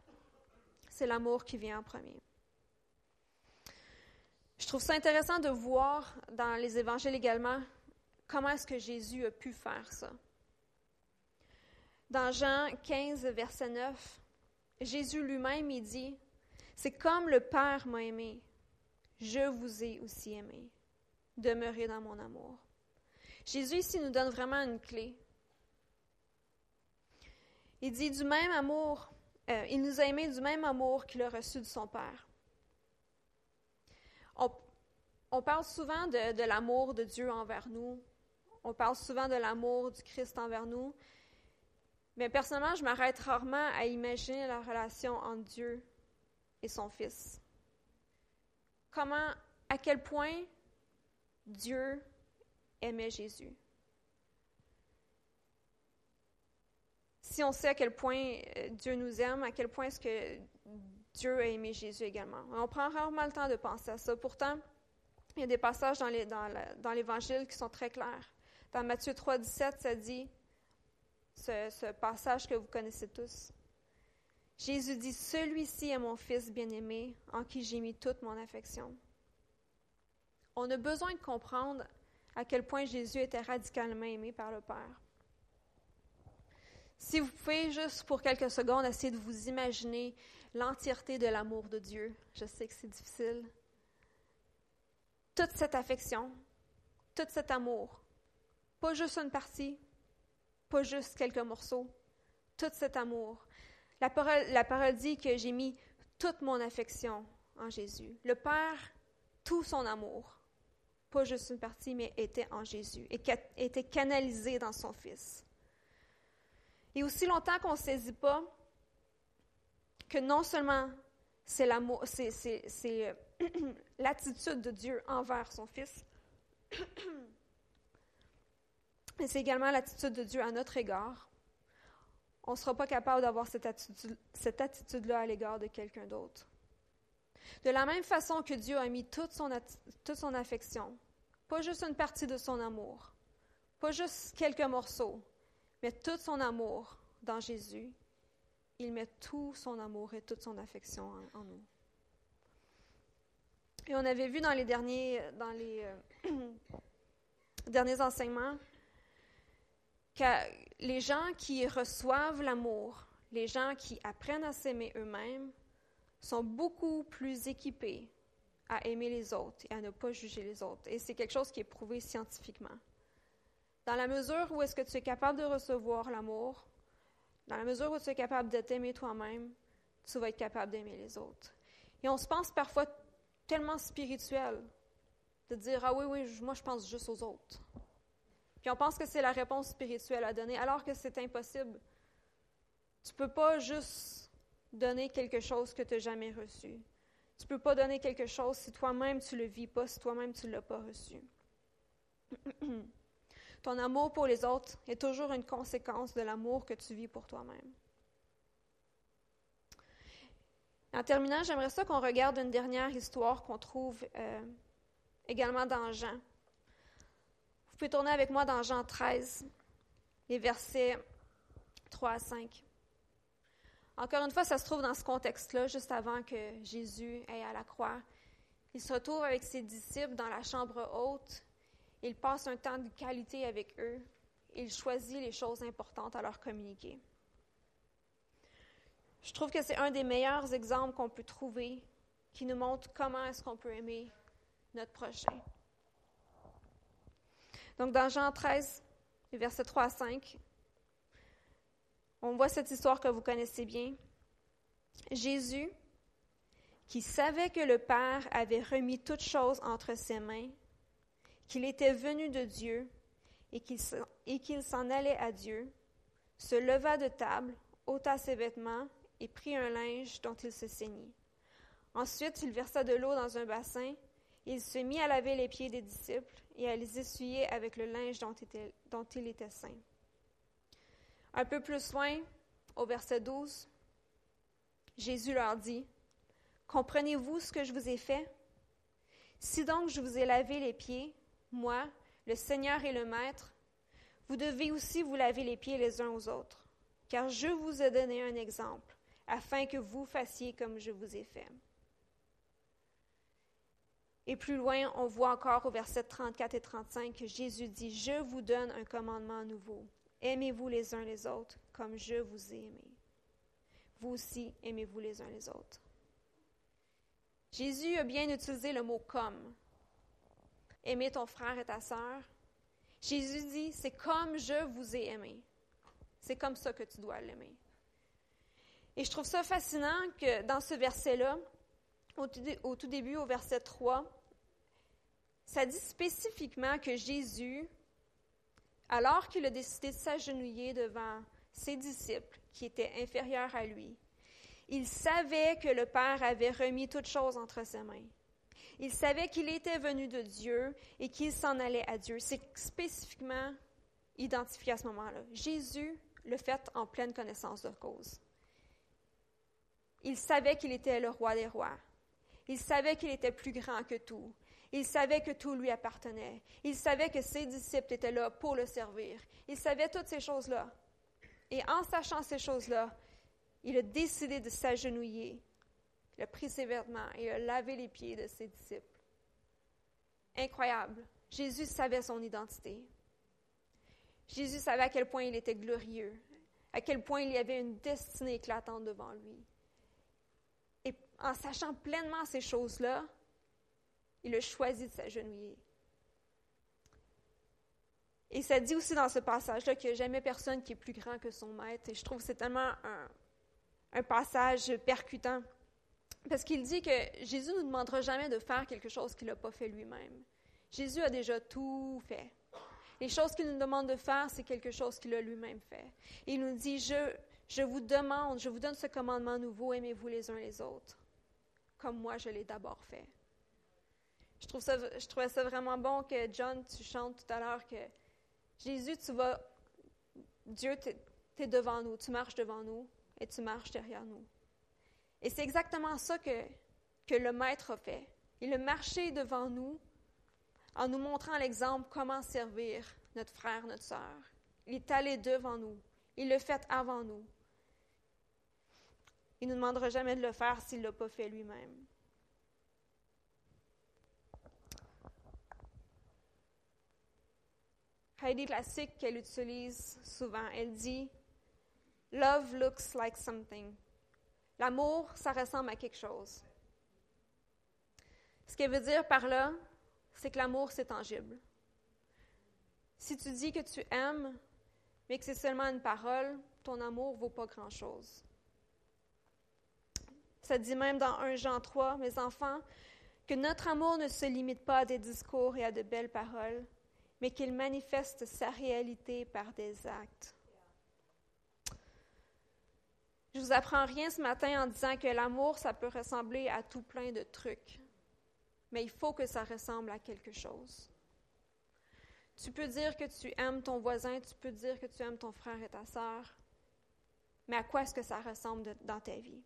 C'est l'amour qui vient en premier. Je trouve ça intéressant de voir dans les évangiles également comment est-ce que Jésus a pu faire ça. Dans Jean 15, verset 9, Jésus lui-même, il dit, C'est comme le Père m'a aimé, je vous ai aussi aimé demeurer dans mon amour. Jésus ici nous donne vraiment une clé. Il dit du même amour, euh, il nous a aimés du même amour qu'il a reçu de son Père. On, parle souvent de, de l'amour de Dieu envers nous. On parle souvent de l'amour du Christ envers nous. Mais personnellement, je m'arrête rarement à imaginer la relation entre Dieu et son Fils. Comment, à quel point Dieu aimait Jésus. Si on sait à quel point euh, Dieu nous aime, à quel point est-ce que Dieu a aimé Jésus également. On prend rarement le temps de penser à ça. Pourtant, il y a des passages dans, l'Évangile qui sont très clairs. Dans Matthieu 3, 17, ça dit, ce, ce passage que vous connaissez tous. Jésus dit, Celui-ci est mon Fils bien-aimé, en qui j'ai mis toute mon affection. On a besoin de comprendre à quel point Jésus était radicalement aimé par le Père. Si vous pouvez juste pour quelques secondes essayer de vous imaginer l'entièreté de l'amour de Dieu, je sais que c'est difficile. Toute cette affection, tout cet amour, pas juste une partie, pas juste quelques morceaux, tout cet amour. La parole, la parole dit que j'ai mis toute mon affection en Jésus. Le Père, tout son amour pas juste une partie, mais était en Jésus et était canalisé dans son Fils. Et aussi longtemps qu'on ne saisit pas que non seulement c'est l'attitude de Dieu envers son Fils. Et c'est également l'attitude de Dieu à notre égard. On ne sera pas capable d'avoir cette attitude-là à l'égard de quelqu'un d'autre. De la même façon que Dieu a mis toute son affection, pas juste une partie de son amour, pas juste quelques morceaux, mais tout son amour dans Jésus, il met tout son amour et toute son affection en, nous. Et on avait vu dans les derniers, dans euh, derniers enseignements que les gens qui reçoivent l'amour, les gens qui apprennent à s'aimer eux-mêmes, sont beaucoup plus équipés à aimer les autres et à ne pas juger les autres. Et c'est quelque chose qui est prouvé scientifiquement. Dans la mesure où est-ce que tu es capable de recevoir l'amour, dans la mesure où tu es capable de t'aimer toi-même, tu vas être capable d'aimer les autres. Et on se pense parfois tellement spirituel de dire Ah oui, oui, moi je pense juste aux autres. Puis on pense que c'est la réponse spirituelle à donner, alors que c'est impossible. Tu ne peux pas juste donner quelque chose que tu n'as jamais reçu. Tu ne peux pas donner quelque chose si toi-même tu ne le vis pas, si toi-même tu ne l'as pas reçu. Ton amour pour les autres est toujours une conséquence de l'amour que tu vis pour toi-même. En terminant, j'aimerais ça qu'on regarde une dernière histoire qu'on trouve euh, également dans Jean. Vous pouvez tourner avec moi dans Jean 13, les versets 3 à 5. Encore une fois, ça se trouve dans ce contexte-là, juste avant que Jésus aille à la croix. Il se retrouve avec ses disciples dans la chambre haute. Il passe un temps de qualité avec eux. Il choisit les choses importantes à leur communiquer. Je trouve que c'est un des meilleurs exemples qu'on peut trouver qui nous montre comment est-ce qu'on peut aimer notre prochain. Donc, dans Jean 13, versets 3 à 5, on voit cette histoire que vous connaissez bien. Jésus, qui savait que le Père avait remis toutes choses entre ses mains, qu'il était venu de Dieu et qu'il s'en allait à Dieu, se leva de table, ôta ses vêtements et prit un linge dont il se ceignit. Ensuite, il versa de l'eau dans un bassin il se mit à laver les pieds des disciples et à les essuyer avec le linge dont, il était saint. Un peu plus loin, au verset 12, Jésus leur dit, Comprenez-vous ce que je vous ai fait? Si donc je vous ai lavé les pieds, moi, le Seigneur et le Maître, vous devez aussi vous laver les pieds les uns aux autres, car je vous ai donné un exemple, afin que vous fassiez comme je vous ai fait. Et plus loin, on voit encore au verset 34 et 35 que Jésus dit, Je vous donne un commandement nouveau. Aimez-vous les uns les autres comme je vous ai aimé. Vous aussi, aimez-vous les uns les autres. Jésus a bien utilisé le mot comme. Aimer ton frère et ta sœur. Jésus dit, c'est comme je vous ai aimé. C'est comme ça que tu dois l'aimer. Et je trouve ça fascinant que dans ce verset-là, au tout, début, au verset 3, ça dit spécifiquement que Jésus, alors qu'il a décidé de s'agenouiller devant ses disciples qui étaient inférieurs à lui, il savait que le Père avait remis toutes choses entre ses mains. Il savait qu'il était venu de Dieu et qu'il s'en allait à Dieu. C'est spécifiquement identifié à ce moment-là. Jésus le fait en pleine connaissance de cause. Il savait qu'il était le roi des rois. Il savait qu'il était plus grand que tout. Il savait que tout lui appartenait. Il savait que ses disciples étaient là pour le servir. Il savait toutes ces choses-là. Et en sachant ces choses-là, il a décidé de s'agenouiller. Il a pris ses vêtements et a lavé les pieds de ses disciples. Incroyable. Jésus savait son identité. Jésus savait à quel point il était glorieux, à quel point il y avait une destinée éclatante devant lui en sachant pleinement ces choses-là, il a choisi de s'agenouiller. Et ça dit aussi dans ce passage-là qu'il n'y a jamais personne qui est plus grand que son maître. Et je trouve que c'est tellement un, passage percutant. Parce qu'il dit que Jésus ne nous demandera jamais de faire quelque chose qu'il n'a pas fait lui-même. Jésus a déjà tout fait. Les choses qu'il nous demande de faire, c'est quelque chose qu'il a lui-même fait. Il nous dit, je, je vous demande, je vous donne ce commandement nouveau, aimez-vous les uns les autres comme moi je l'ai d'abord fait. Je, trouve ça, je trouvais ça vraiment bon que John, tu chantes tout à l'heure que Jésus, tu vas, Dieu, tu es, devant nous, tu marches devant nous et tu marches derrière nous. Et c'est exactement ça que, que le Maître a fait. Il a marché devant nous en nous montrant l'exemple comment servir notre frère, notre sœur. Il est allé devant nous. Il l'a fait avant nous. Il ne nous demandera jamais de le faire s'il ne l'a pas fait lui-même. Heidi Classique qu'elle utilise souvent, elle dit Love looks like something. L'amour, ça ressemble à quelque chose. Ce qu'elle veut dire par là, c'est que l'amour, c'est tangible. Si tu dis que tu aimes, mais que c'est seulement une parole, ton amour ne vaut pas grand-chose. Ça dit même dans 1 Jean 3, mes enfants, que notre amour ne se limite pas à des discours et à de belles paroles, mais qu'il manifeste sa réalité par des actes. Je vous apprends rien ce matin en disant que l'amour, ça peut ressembler à tout plein de trucs, mais il faut que ça ressemble à quelque chose. Tu peux dire que tu aimes ton voisin, tu peux dire que tu aimes ton frère et ta sœur, mais à quoi est-ce que ça ressemble dans ta vie?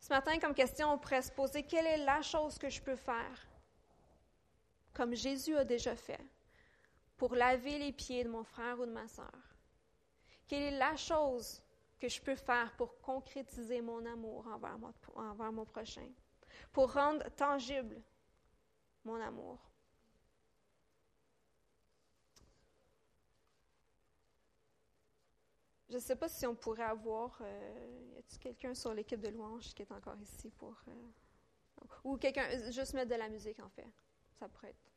Ce matin, comme question, on pourrait se poser quelle est la chose que je peux faire, comme Jésus a déjà fait, pour laver les pieds de mon frère ou de ma sœur? Quelle est la chose que je peux faire pour concrétiser mon amour envers mon, prochain, pour rendre tangible mon amour? Je ne sais pas si on pourrait avoir. Euh, y a-t-il quelqu'un sur l'équipe de louange qui est encore ici pour. Euh, ou quelqu'un. Juste mettre de la musique, en fait. Ça pourrait être.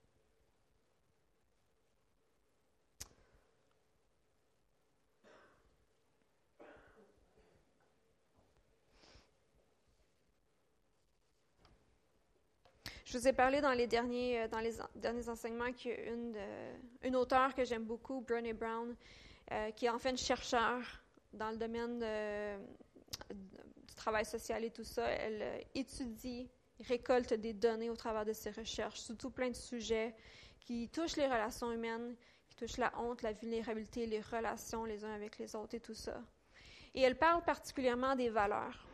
Je vous ai parlé dans les derniers, euh, enseignements qu'il y a une, une auteure que j'aime beaucoup, Brené Brown, euh, qui est en fait une chercheure dans le domaine du travail social et tout ça. Elle euh, étudie, récolte des données au travers de ses recherches sur tout plein de sujets qui touchent les relations humaines, qui touchent la honte, la vulnérabilité, les relations les uns avec les autres et tout ça. Et elle parle particulièrement des valeurs,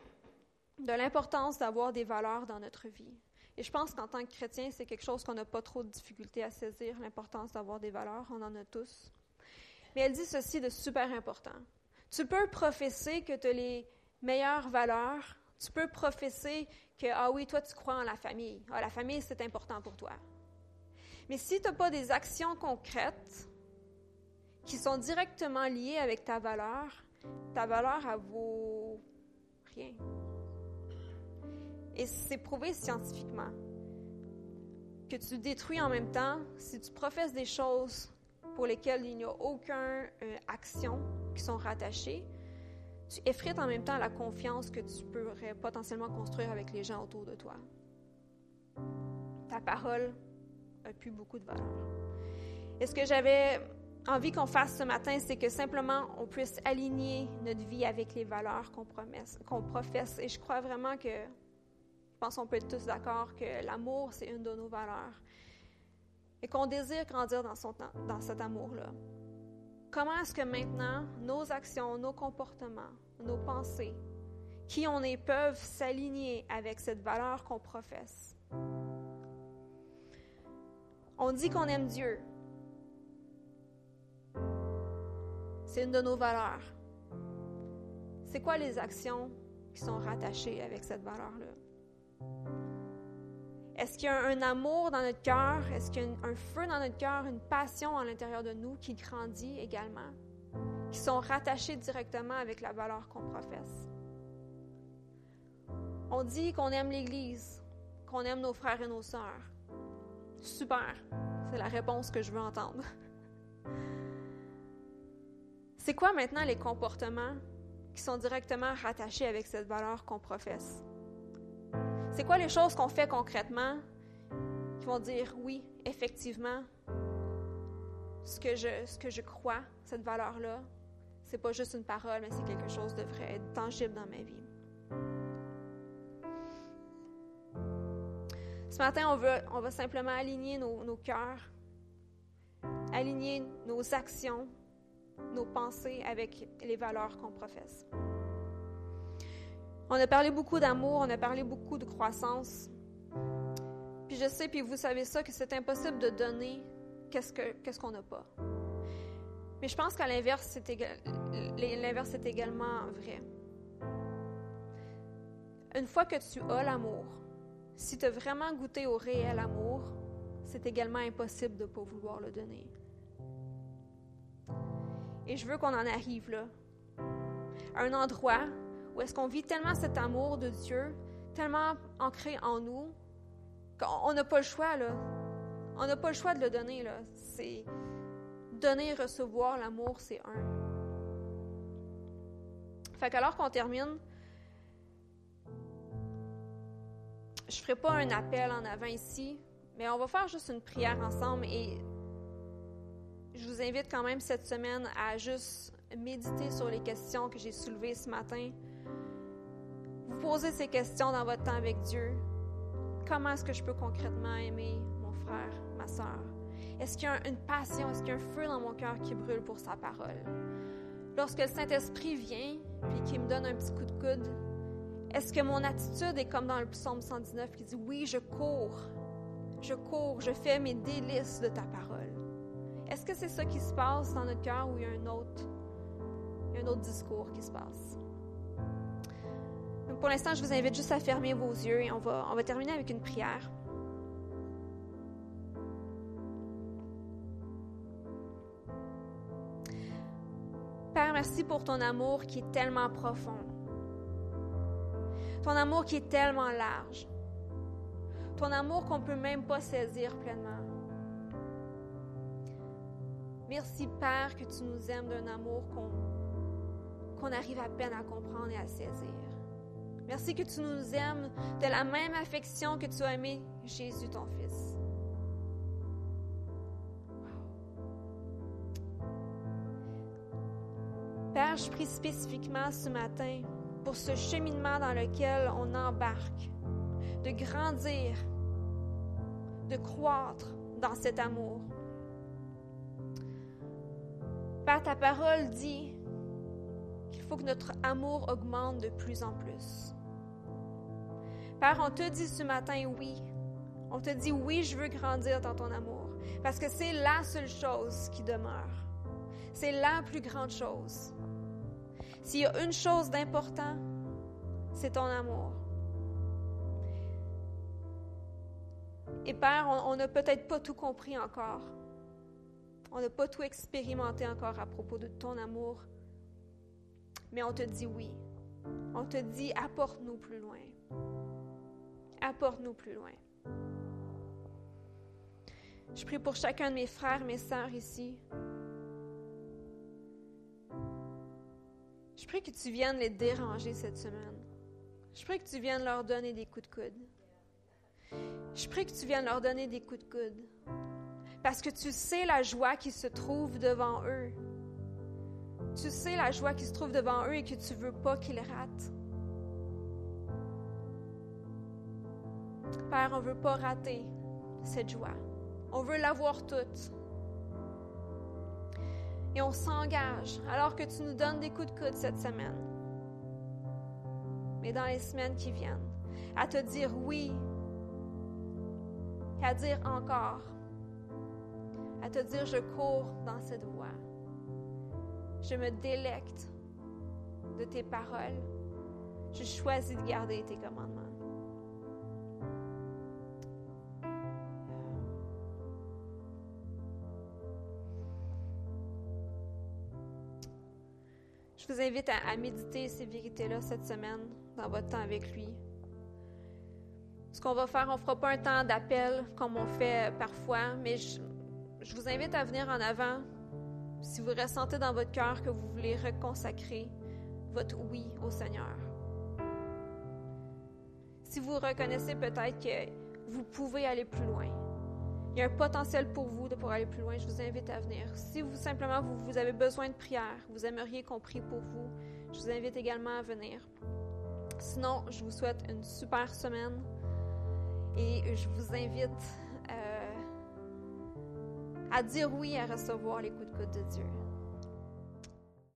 de l'importance d'avoir des valeurs dans notre vie. Et je pense qu'en tant que chrétien, c'est quelque chose qu'on n'a pas trop de difficulté à saisir, l'importance d'avoir des valeurs. On en a tous. Mais elle dit ceci de super important. Tu peux professer que tu as les meilleures valeurs. Tu peux professer que, ah oui, toi, tu crois en la famille. Ah, la famille, c'est important pour toi. Mais si tu n'as pas des actions concrètes qui sont directement liées avec ta valeur, ta valeur, elle vaut rien. Et c'est prouvé scientifiquement que tu détruis en même temps si tu professes des choses pour lesquels il n'y a aucune euh, action qui sont rattachées, tu effrites en même temps la confiance que tu pourrais potentiellement construire avec les gens autour de toi. Ta parole n'a plus beaucoup de valeur. Et ce que j'avais envie qu'on fasse ce matin, c'est que simplement on puisse aligner notre vie avec les valeurs qu'on qu'on professe. Et je crois vraiment que, pense qu'on peut être tous d'accord que l'amour, c'est une de nos valeurs et qu'on désire grandir dans, cet amour-là. Comment est-ce que maintenant nos actions, nos comportements, nos pensées, qui on est, peuvent s'aligner avec cette valeur qu'on professe? On dit qu'on aime Dieu. C'est une de nos valeurs. C'est quoi les actions qui sont rattachées avec cette valeur-là? Est-ce qu'il y a un amour dans notre cœur? Est-ce qu'il y a un feu dans notre cœur, une passion à l'intérieur de nous qui grandit également, qui sont rattachés directement avec la valeur qu'on professe? On dit qu'on aime l'Église, qu'on aime nos frères et nos sœurs. Super, c'est la réponse que je veux entendre. C'est quoi maintenant les comportements qui sont directement rattachés avec cette valeur qu'on professe? C'est quoi les choses qu'on fait concrètement qui vont dire oui, effectivement, ce que je, ce que je crois, cette valeur-là, c'est pas juste une parole, mais c'est quelque chose de vrai, tangible dans ma vie. Ce matin, on, veut, on va simplement aligner nos, nos cœurs, aligner nos actions, nos pensées avec les valeurs qu'on professe. On a parlé beaucoup d'amour, on a parlé beaucoup de croissance. Puis je sais, puis vous savez ça, que c'est impossible de donner qu'est-ce qu'on n'a pas. Mais je pense qu'à l'inverse, c'est l'inverse est également vrai. Une fois que tu as l'amour, si tu as vraiment goûté au réel amour, c'est également impossible de ne pas vouloir le donner. Et je veux qu'on en arrive là, à un endroit où est-ce qu'on vit tellement cet amour de Dieu, tellement ancré en nous, qu'on n'a pas le choix, là. On n'a pas le choix de le donner, là. C'est donner, recevoir l'amour, c'est un. Fait qu'alors qu'on termine, je ferai pas un appel en avant ici, mais on va faire juste une prière ensemble et je vous invite quand même cette semaine à juste méditer sur les questions que j'ai soulevées ce matin. Vous posez ces questions dans votre temps avec Dieu. Comment est-ce que je peux concrètement aimer mon frère, ma soeur? Est-ce qu'il y a une passion, est-ce qu'il y a un feu dans mon cœur qui brûle pour sa parole? Lorsque le Saint-Esprit vient puis qu'il me donne un petit coup de coude, est-ce que mon attitude est comme dans le psaume 119 qui dit Oui, je cours, je cours, je fais mes délices de ta parole? Est-ce que c'est ça qui se passe dans notre cœur ou y a un autre, il y a un autre discours qui se passe? Pour l'instant, je vous invite juste à fermer vos yeux et on va, on va terminer avec une prière. Père, merci pour ton amour qui est tellement profond ton amour qui est tellement large. Ton amour qu'on ne peut même pas saisir pleinement. Merci Père que tu nous aimes d'un amour qu'on arrive à peine à comprendre et à saisir. Merci que tu nous aimes de la même affection que tu as aimé Jésus ton Fils. Père, je prie spécifiquement ce matin pour ce cheminement dans lequel on embarque, de grandir, de croître dans cet amour. Père, ta parole dit qu'il faut que notre amour augmente de plus en plus. Père, on te dit ce matin oui. On te dit oui, je veux grandir dans ton amour. Parce que c'est la seule chose qui demeure. C'est la plus grande chose. S'il y a une chose d'important, c'est ton amour. Et Père, on n'a peut-être pas tout compris encore. On n'a pas tout expérimenté encore à propos de ton amour. Mais on te dit oui. On te dit apporte-nous plus loin. Apporte-nous plus loin. Je prie pour chacun de mes frères, mes sœurs ici. Je prie que tu viennes les déranger cette semaine. Je prie que tu viennes leur donner des coups de coude. Je prie que tu viennes leur donner des coups de coude. Parce que tu sais la joie qui se trouve devant eux. Tu sais la joie qui se trouve devant eux et que tu ne veux pas qu'ils ratent. Père, on ne veut pas rater cette joie. On veut l'avoir toute et on s'engage alors que tu nous donnes des coups de coude cette semaine, mais dans les semaines qui viennent, à te dire oui, à dire encore, à te dire je cours dans cette voie. Je me délecte de tes paroles. Je choisis de garder tes commandements. Je vous invite à, méditer ces vérités-là cette semaine dans votre temps avec lui. Ce qu'on va faire, on ne fera pas un temps d'appel comme on fait parfois, mais je, je vous invite à venir en avant si vous ressentez dans votre cœur que vous voulez reconsacrer votre oui au Seigneur. Si vous reconnaissez peut-être que vous pouvez aller plus loin, il y a un potentiel pour vous de pour aller plus loin. Je vous invite à venir. Si vous simplement vous, avez besoin de prière, vous aimeriez qu'on prie pour vous, je vous invite également à venir. Sinon, je vous souhaite une super semaine Et je vous invite à dire oui à recevoir les coups de coude de Dieu.